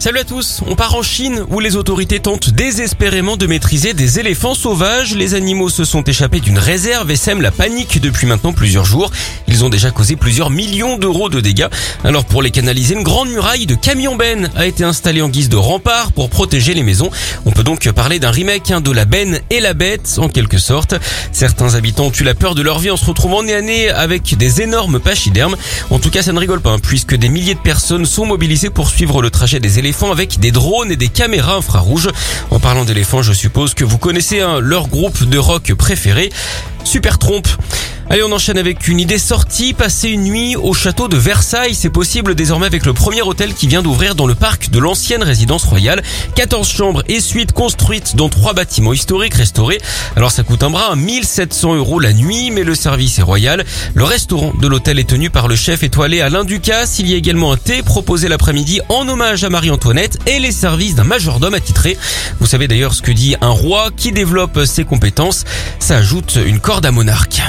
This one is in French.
Salut à tous, on part en Chine où les autorités tentent désespérément de maîtriser des éléphants sauvages. Les animaux se sont échappés d'une réserve et sèment la panique depuis maintenant plusieurs jours. Ils ont déjà causé plusieurs millions d'euros de dégâts. Alors pour les canaliser, une grande muraille de camions-bennes a été installée en guise de rempart pour protéger les maisons. On peut donc parler d'un remake hein, de la benne et la bête en quelque sorte. Certains habitants ont eu la peur de leur vie en se retrouvant nez à nez avec des énormes pachydermes. En tout cas, ça ne rigole pas hein, puisque des milliers de personnes sont mobilisées pour suivre le trajet des éléphants avec des drones et des caméras infrarouges. En parlant d'éléphants, je suppose que vous connaissez hein, leur groupe de rock préféré, Super Trompe. Allez, on enchaîne avec une idée sortie, passer une nuit au château de Versailles. C'est possible désormais avec le premier hôtel qui vient d'ouvrir dans le parc de l'ancienne résidence royale. 14 chambres et suites construites dans trois bâtiments historiques restaurés. Alors ça coûte un bras, 1700 euros la nuit, mais le service est royal. Le restaurant de l'hôtel est tenu par le chef étoilé Alain Ducasse. Il y a également un thé proposé l'après-midi en hommage à Marie-Antoinette et les services d'un majordome attitré. Vous savez d'ailleurs ce que dit un roi qui développe ses compétences. Ça ajoute une corde à monarque.